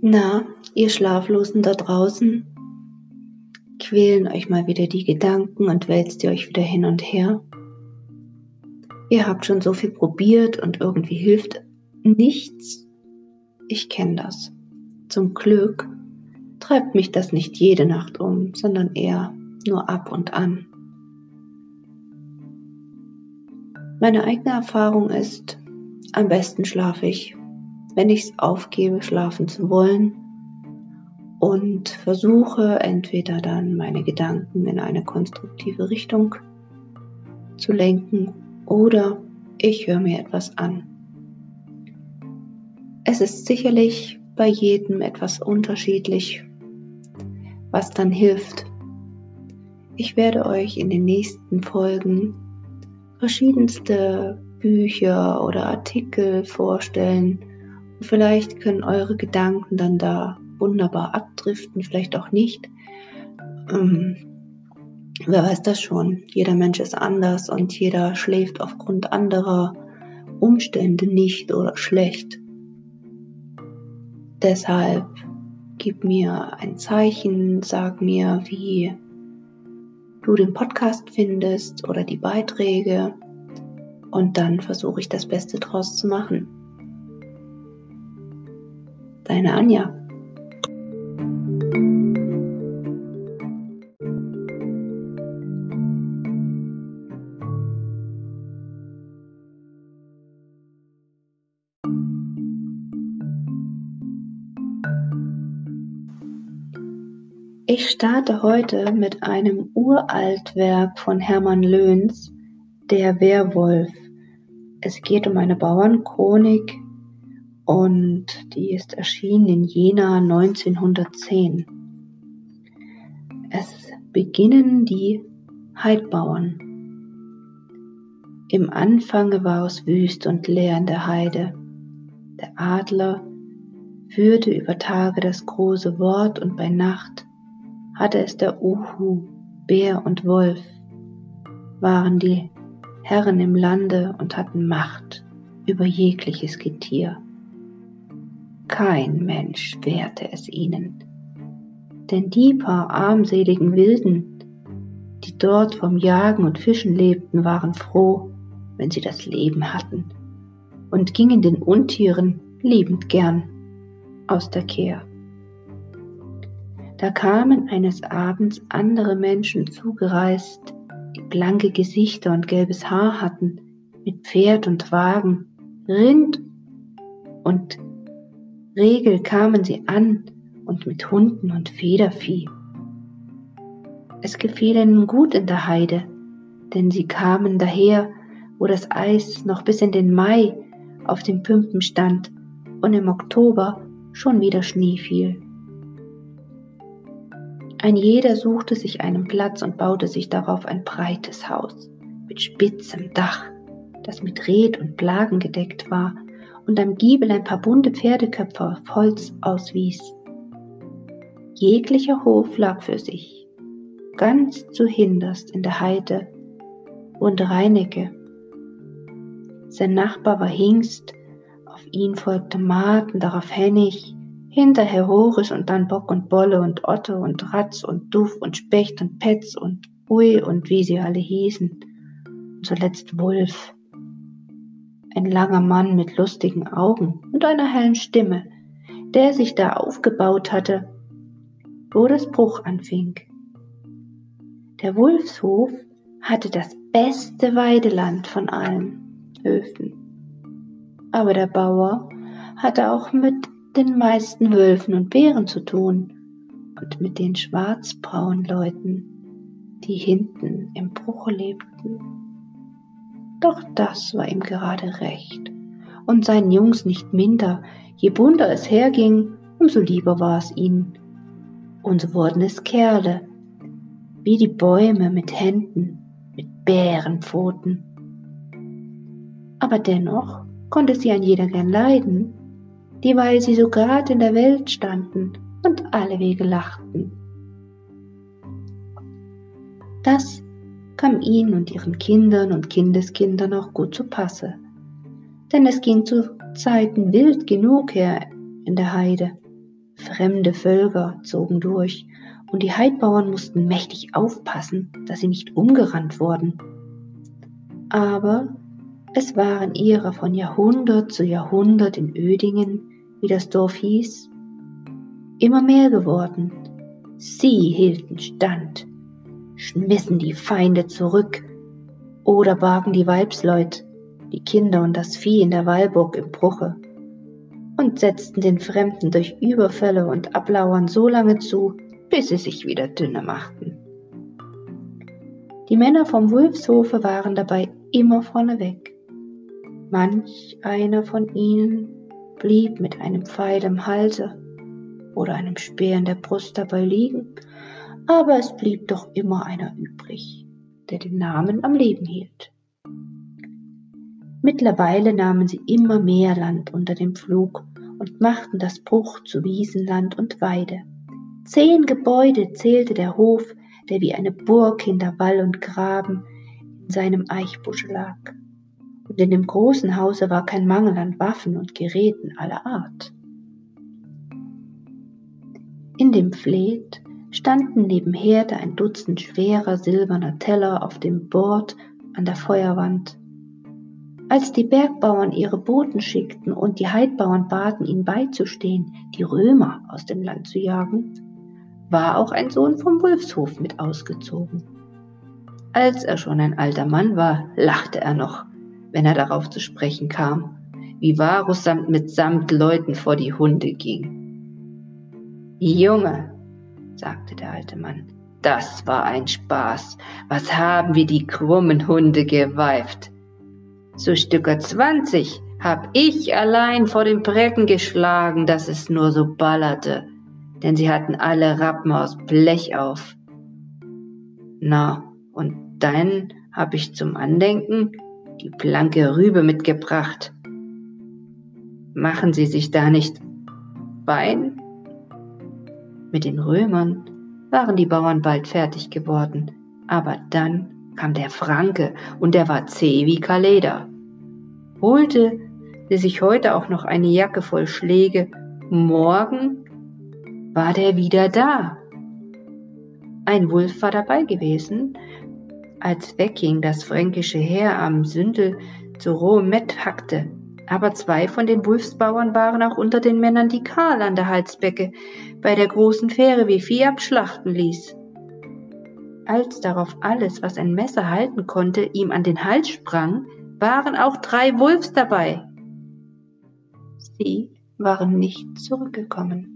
Na, ihr Schlaflosen da draußen, quälen euch mal wieder die Gedanken und wälzt ihr euch wieder hin und her. Ihr habt schon so viel probiert und irgendwie hilft nichts. Ich kenne das. Zum Glück treibt mich das nicht jede Nacht um, sondern eher nur ab und an. Meine eigene Erfahrung ist, am besten schlafe ich, wenn ich es aufgebe, schlafen zu wollen und versuche entweder dann meine Gedanken in eine konstruktive Richtung zu lenken oder ich höre mir etwas an. Es ist sicherlich bei jedem etwas unterschiedlich, was dann hilft. Ich werde euch in den nächsten Folgen verschiedenste Bücher oder Artikel vorstellen. vielleicht können eure Gedanken dann da wunderbar abdriften, vielleicht auch nicht. Ähm, wer weiß das schon? Jeder Mensch ist anders und jeder schläft aufgrund anderer Umstände nicht oder schlecht. Deshalb gib mir ein Zeichen, sag mir, wie du den Podcast findest oder die Beiträge und dann versuche ich das Beste draus zu machen. Deine Anja. Ich starte heute mit einem Uraltwerk von Hermann Löhns, Der Werwolf. Es geht um eine Bauernchronik und die ist erschienen in Jena 1910. Es beginnen die Heidbauern. Im Anfange war es wüst und leer in der Heide. Der Adler führte über Tage das große Wort und bei Nacht hatte es der Uhu, Bär und Wolf, waren die Herren im Lande und hatten Macht über jegliches Getier. Kein Mensch wehrte es ihnen, denn die paar armseligen Wilden, die dort vom Jagen und Fischen lebten, waren froh, wenn sie das Leben hatten und gingen den Untieren liebend gern aus der Kehr. Da kamen eines Abends andere Menschen zugereist, die blanke Gesichter und gelbes Haar hatten, mit Pferd und Wagen, Rind und Regel kamen sie an und mit Hunden und Federvieh. Es gefiel ihnen gut in der Heide, denn sie kamen daher, wo das Eis noch bis in den Mai auf den Pümpen stand und im Oktober schon wieder Schnee fiel. Ein jeder suchte sich einen Platz und baute sich darauf ein breites Haus mit spitzem Dach, das mit Red und Plagen gedeckt war und am Giebel ein paar bunte Pferdeköpfe auf Holz auswies. Jeglicher Hof lag für sich, ganz zu hinterst in der Heide wohnte Reinecke. Sein Nachbar war Hingst, auf ihn folgte Marten, darauf Hennig, Hinterher Horisch und dann Bock und Bolle und Otte und Ratz und Duff und Specht und Petz und Ui und wie sie alle hießen. Und zuletzt Wulf. Ein langer Mann mit lustigen Augen und einer hellen Stimme, der sich da aufgebaut hatte, wo das Bruch anfing. Der Wulfshof hatte das beste Weideland von allen Höfen. Aber der Bauer hatte auch mit den meisten Wölfen und Bären zu tun und mit den schwarzbraunen Leuten, die hinten im Bruche lebten. Doch das war ihm gerade recht und seinen Jungs nicht minder, je bunter es herging, umso lieber war es ihnen. Und so wurden es Kerle, wie die Bäume mit Händen, mit Bärenpfoten. Aber dennoch konnte sie an jeder gern leiden dieweil sie so grad in der Welt standen und alle Wege lachten. Das kam ihnen und ihren Kindern und Kindeskindern auch gut zu Passe. Denn es ging zu Zeiten wild genug her in der Heide. Fremde Völker zogen durch und die Heidbauern mussten mächtig aufpassen, dass sie nicht umgerannt wurden. Aber es waren ihrer von Jahrhundert zu Jahrhundert in Ödingen, wie das Dorf hieß, immer mehr geworden. Sie hielten stand, schmissen die Feinde zurück oder bargen die Weibsleut, die Kinder und das Vieh in der Wallburg im Bruche und setzten den Fremden durch Überfälle und Ablauern so lange zu, bis sie sich wieder dünne machten. Die Männer vom Wulfshofe waren dabei immer vorneweg. Manch einer von ihnen blieb mit einem Pfeil im Halse oder einem Speer in der Brust dabei liegen, aber es blieb doch immer einer übrig, der den Namen am Leben hielt. Mittlerweile nahmen sie immer mehr Land unter dem Pflug und machten das Bruch zu Wiesenland und Weide. Zehn Gebäude zählte der Hof, der wie eine Burg hinter Wall und Graben in seinem Eichbusch lag. Und in dem großen Hause war kein Mangel an Waffen und Geräten aller Art. In dem Fleet standen neben Herde ein Dutzend schwerer silberner Teller auf dem Bord an der Feuerwand als die Bergbauern ihre Boten schickten und die Heidbauern baten, ihnen beizustehen, die Römer aus dem Land zu jagen, war auch ein Sohn vom Wulfshof mit ausgezogen. Als er schon ein alter Mann war, lachte er noch, wenn er darauf zu sprechen kam, wie Varus samt mit samt Leuten vor die Hunde ging. Junge, sagte der alte Mann, das war ein Spaß. Was haben wir die krummen Hunde geweift? so Stücker 20 hab ich allein vor den Brecken geschlagen, dass es nur so ballerte, denn sie hatten alle Rappen aus Blech auf. Na, und dann hab ich zum Andenken die blanke Rübe mitgebracht. Machen Sie sich da nicht Bein? Mit den Römern waren die Bauern bald fertig geworden, aber dann kam der Franke und der war zäh wie Kaleder. Holte sie sich heute auch noch eine Jacke voll Schläge, morgen war der wieder da. Ein Wulf war dabei gewesen, als Wecking das fränkische Heer am Sündel zu rohem hackte. Aber zwei von den Wulfsbauern waren auch unter den Männern, die Karl an der Halsbecke bei der großen Fähre wie Vieh abschlachten ließ als darauf alles, was ein Messer halten konnte, ihm an den Hals sprang, waren auch drei Wulfs dabei. Sie waren nicht zurückgekommen.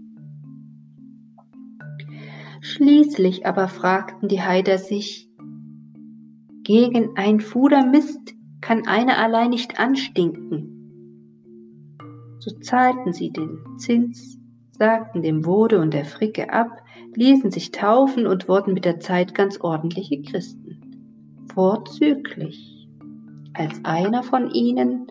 Schließlich aber fragten die Heider sich, gegen ein Fuder Mist kann einer allein nicht anstinken. So zahlten sie den Zins, sagten dem Wode und der Fricke ab, ließen sich taufen und wurden mit der Zeit ganz ordentliche Christen. Vorzüglich. Als einer von ihnen,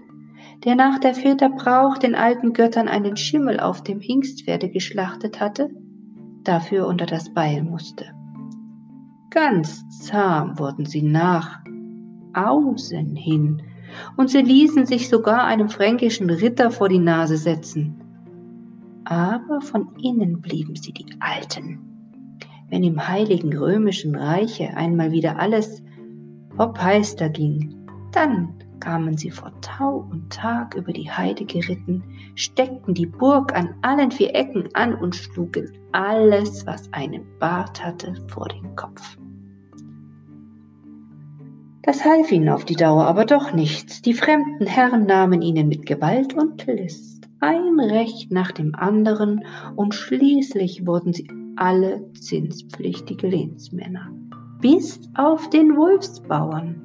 der nach der Väter Brauch den alten Göttern einen Schimmel auf dem Hingstpferde geschlachtet hatte, dafür unter das Beil musste. Ganz zahm wurden sie nach außen hin, und sie ließen sich sogar einem fränkischen Ritter vor die Nase setzen. Aber von innen blieben sie die Alten wenn im heiligen römischen Reiche einmal wieder alles hoppeister ging, dann kamen sie vor Tau und Tag über die Heide geritten, steckten die Burg an allen vier Ecken an und schlugen alles, was einen Bart hatte, vor den Kopf. Das half ihnen auf die Dauer aber doch nichts. Die fremden Herren nahmen ihnen mit Gewalt und List ein Recht nach dem anderen und schließlich wurden sie alle zinspflichtige Lehnsmänner, bis auf den Wolfsbauern,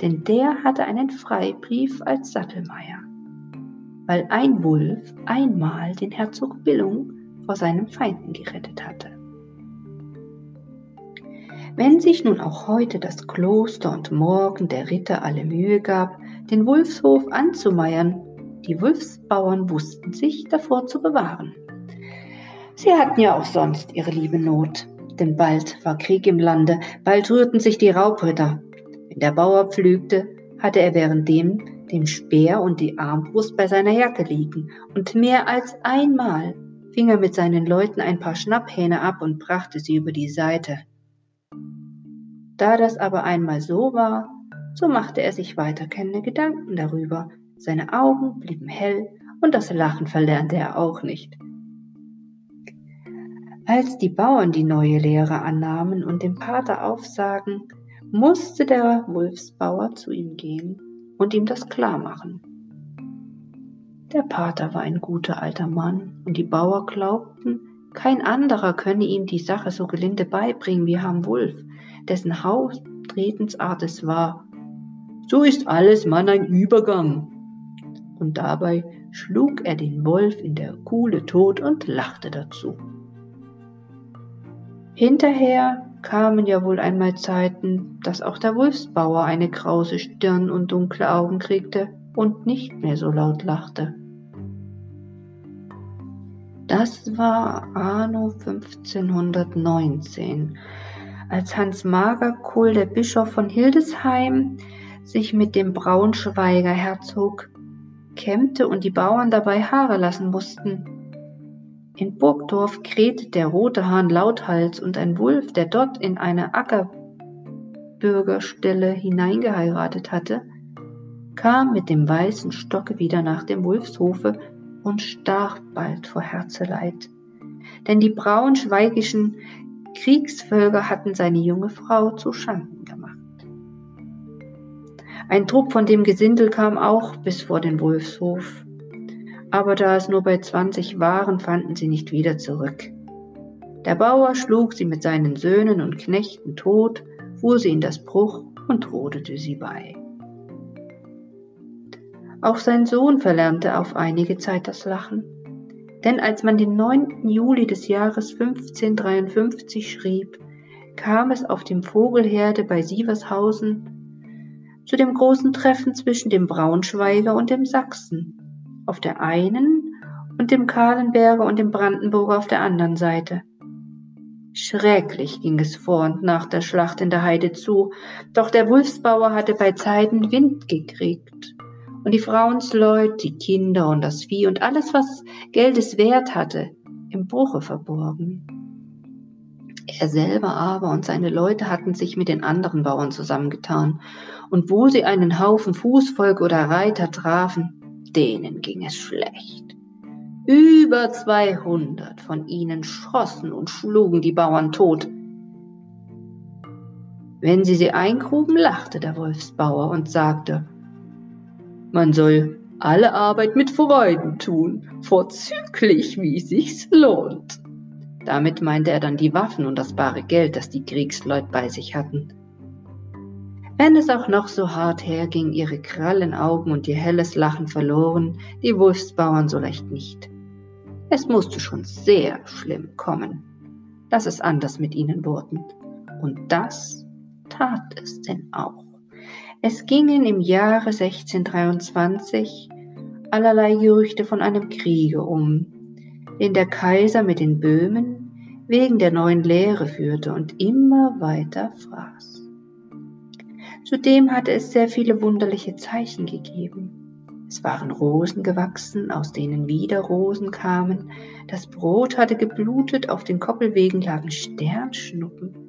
denn der hatte einen Freibrief als Sattelmeier, weil ein Wulf einmal den Herzog Billung vor seinen Feinden gerettet hatte. Wenn sich nun auch heute das Kloster und morgen der Ritter alle Mühe gab, den Wulfshof anzumeiern, die Wulfsbauern wussten sich davor zu bewahren. Sie hatten ja auch sonst ihre liebe Not. denn bald war Krieg im Lande, bald rührten sich die Raubritter. Wenn der Bauer pflügte, hatte er währenddem den Speer und die Armbrust bei seiner Jacke liegen, und mehr als einmal fing er mit seinen Leuten ein paar Schnapphähne ab und brachte sie über die Seite. Da das aber einmal so war, so machte er sich weiter keine Gedanken darüber. Seine Augen blieben hell und das Lachen verlernte er auch nicht. Als die Bauern die neue Lehre annahmen und dem Pater aufsagen, musste der Wolfsbauer zu ihm gehen und ihm das klar machen. Der Pater war ein guter alter Mann und die Bauer glaubten, kein anderer könne ihm die Sache so gelinde beibringen wie Ham Wulf, dessen Haustretensart es war. So ist alles Mann ein Übergang. Und dabei schlug er den Wolf in der Kuhle tot und lachte dazu. Hinterher kamen ja wohl einmal Zeiten, dass auch der Wolfsbauer eine krause Stirn und dunkle Augen kriegte und nicht mehr so laut lachte. Das war anno 1519, als Hans Magerkohl, der Bischof von Hildesheim, sich mit dem Braunschweiger Herzog kämmte und die Bauern dabei Haare lassen mussten. In Burgdorf krähte der rote Hahn lauthals und ein Wulf, der dort in eine Ackerbürgerstelle hineingeheiratet hatte, kam mit dem weißen Stocke wieder nach dem Wulfshofe und starb bald vor Herzeleid. Denn die braunschweigischen Kriegsvölker hatten seine junge Frau zu Schanden gemacht. Ein Trupp von dem Gesindel kam auch bis vor den Wulfshof aber da es nur bei 20 waren, fanden sie nicht wieder zurück. Der Bauer schlug sie mit seinen Söhnen und Knechten tot, fuhr sie in das Bruch und rodete sie bei. Auch sein Sohn verlernte auf einige Zeit das Lachen, denn als man den 9. Juli des Jahres 1553 schrieb, kam es auf dem Vogelherde bei Sievershausen zu dem großen Treffen zwischen dem Braunschweiger und dem Sachsen, auf der einen und dem Kahlenberger und dem Brandenburger auf der anderen Seite. Schrecklich ging es vor und nach der Schlacht in der Heide zu, doch der Wulfsbauer hatte bei Zeiten Wind gekriegt und die Frauensleut, die Kinder und das Vieh und alles, was Geldes wert hatte, im Bruche verborgen. Er selber aber und seine Leute hatten sich mit den anderen Bauern zusammengetan, und wo sie einen Haufen Fußvolk oder Reiter trafen, denen ging es schlecht. Über 200 von ihnen schossen und schlugen die Bauern tot. Wenn sie sie eingruben, lachte der Wolfsbauer und sagte, man soll alle Arbeit mit Freuden tun, vorzüglich, wie sich's lohnt. Damit meinte er dann die Waffen und das bare Geld, das die Kriegsleut bei sich hatten. Wenn es auch noch so hart herging, ihre krallen Augen und ihr helles Lachen verloren die Wulfsbauern so leicht nicht. Es musste schon sehr schlimm kommen, dass es anders mit ihnen wurden. Und das tat es denn auch. Es gingen im Jahre 1623 allerlei Gerüchte von einem Kriege um, den der Kaiser mit den Böhmen wegen der neuen Lehre führte und immer weiter fraß. Zudem hatte es sehr viele wunderliche Zeichen gegeben. Es waren Rosen gewachsen, aus denen wieder Rosen kamen. Das Brot hatte geblutet, auf den Koppelwegen lagen Sternschnuppen.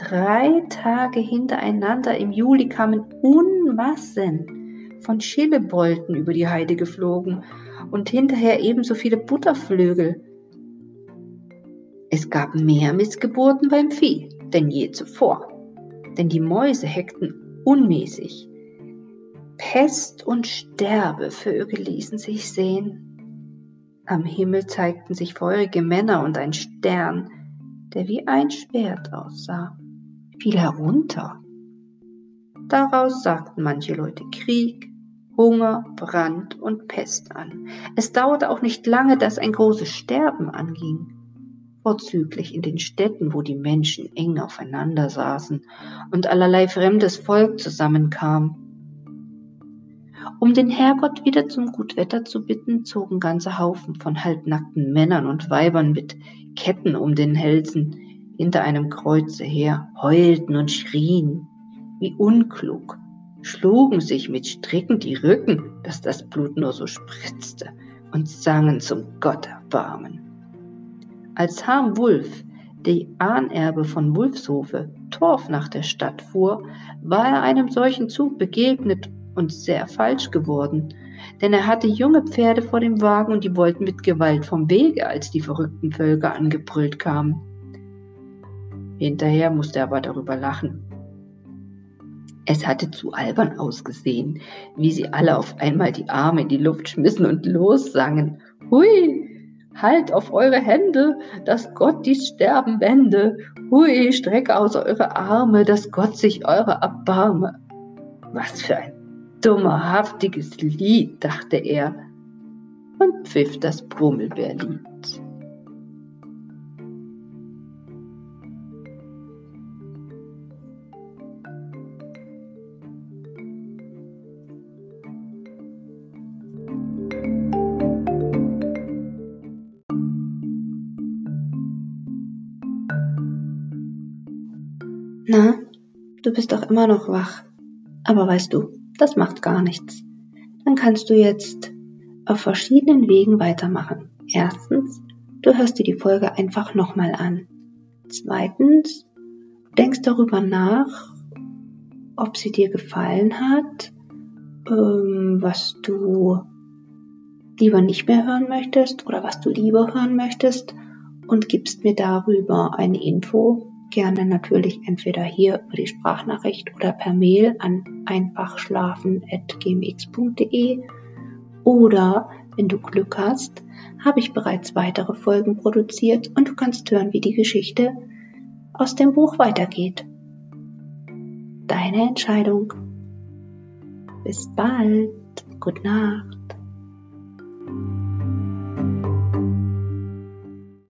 Drei Tage hintereinander im Juli kamen Unmassen von Schillebolten über die Heide geflogen und hinterher ebenso viele Butterflügel. Es gab mehr Missgeburten beim Vieh denn je zuvor denn die Mäuse heckten unmäßig. Pest und Sterbevögel ließen sich sehen. Am Himmel zeigten sich feurige Männer und ein Stern, der wie ein Schwert aussah, fiel herunter. Daraus sagten manche Leute Krieg, Hunger, Brand und Pest an. Es dauerte auch nicht lange, dass ein großes Sterben anging vorzüglich in den Städten, wo die Menschen eng aufeinander saßen und allerlei fremdes Volk zusammenkam. Um den Herrgott wieder zum Gutwetter zu bitten, zogen ganze Haufen von halbnackten Männern und Weibern mit Ketten um den Hälsen hinter einem Kreuze her, heulten und schrien, wie unklug, schlugen sich mit Stricken die Rücken, dass das Blut nur so spritzte, und sangen zum Gott erbarmen. Als Harm Wulf, der Ahnerbe von Wulfshofe, Torf nach der Stadt fuhr, war er einem solchen Zug begegnet und sehr falsch geworden, denn er hatte junge Pferde vor dem Wagen und die wollten mit Gewalt vom Wege, als die verrückten Völker angebrüllt kamen. Hinterher musste er aber darüber lachen. Es hatte zu albern ausgesehen, wie sie alle auf einmal die Arme in die Luft schmissen und lossangen. Hui, halt auf eure Hände, dass Gott dies Sterben wende. Hui, strecke aus eure Arme, dass Gott sich eure erbarme. Was für ein dummerhaftiges Lied, dachte er und pfiff das Brummelbärlied. Na, du bist doch immer noch wach. Aber weißt du, das macht gar nichts. Dann kannst du jetzt auf verschiedenen Wegen weitermachen. Erstens, du hörst dir die Folge einfach nochmal an. Zweitens, denkst darüber nach, ob sie dir gefallen hat, ähm, was du lieber nicht mehr hören möchtest oder was du lieber hören möchtest und gibst mir darüber eine Info, gerne natürlich entweder hier über die Sprachnachricht oder per Mail an einfachschlafen.gmx.de oder wenn du Glück hast, habe ich bereits weitere Folgen produziert und du kannst hören, wie die Geschichte aus dem Buch weitergeht. Deine Entscheidung. Bis bald. Gute Nacht.